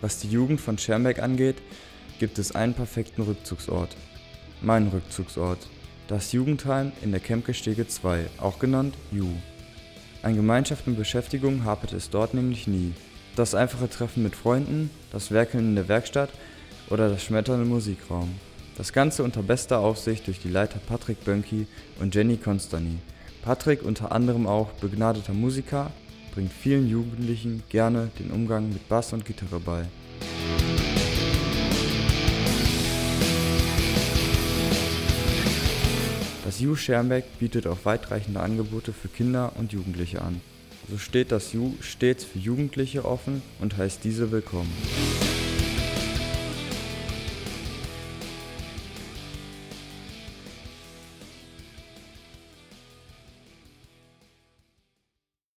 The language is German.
Was die Jugend von Schermbeck angeht, gibt es einen perfekten Rückzugsort. Mein Rückzugsort. Das Jugendheim in der Kempke-Stege 2, auch genannt Ju. An Gemeinschaft und Beschäftigung hapert es dort nämlich nie. Das einfache Treffen mit Freunden, das Werkeln in der Werkstatt oder das Schmettern im Musikraum. Das Ganze unter bester Aufsicht durch die Leiter Patrick Bönki und Jenny Constany. Patrick, unter anderem auch begnadeter Musiker, bringt vielen Jugendlichen gerne den Umgang mit Bass und Gitarre bei. Das Ju Schermbeck bietet auch weitreichende Angebote für Kinder und Jugendliche an. So steht das Ju stets für Jugendliche offen und heißt diese willkommen.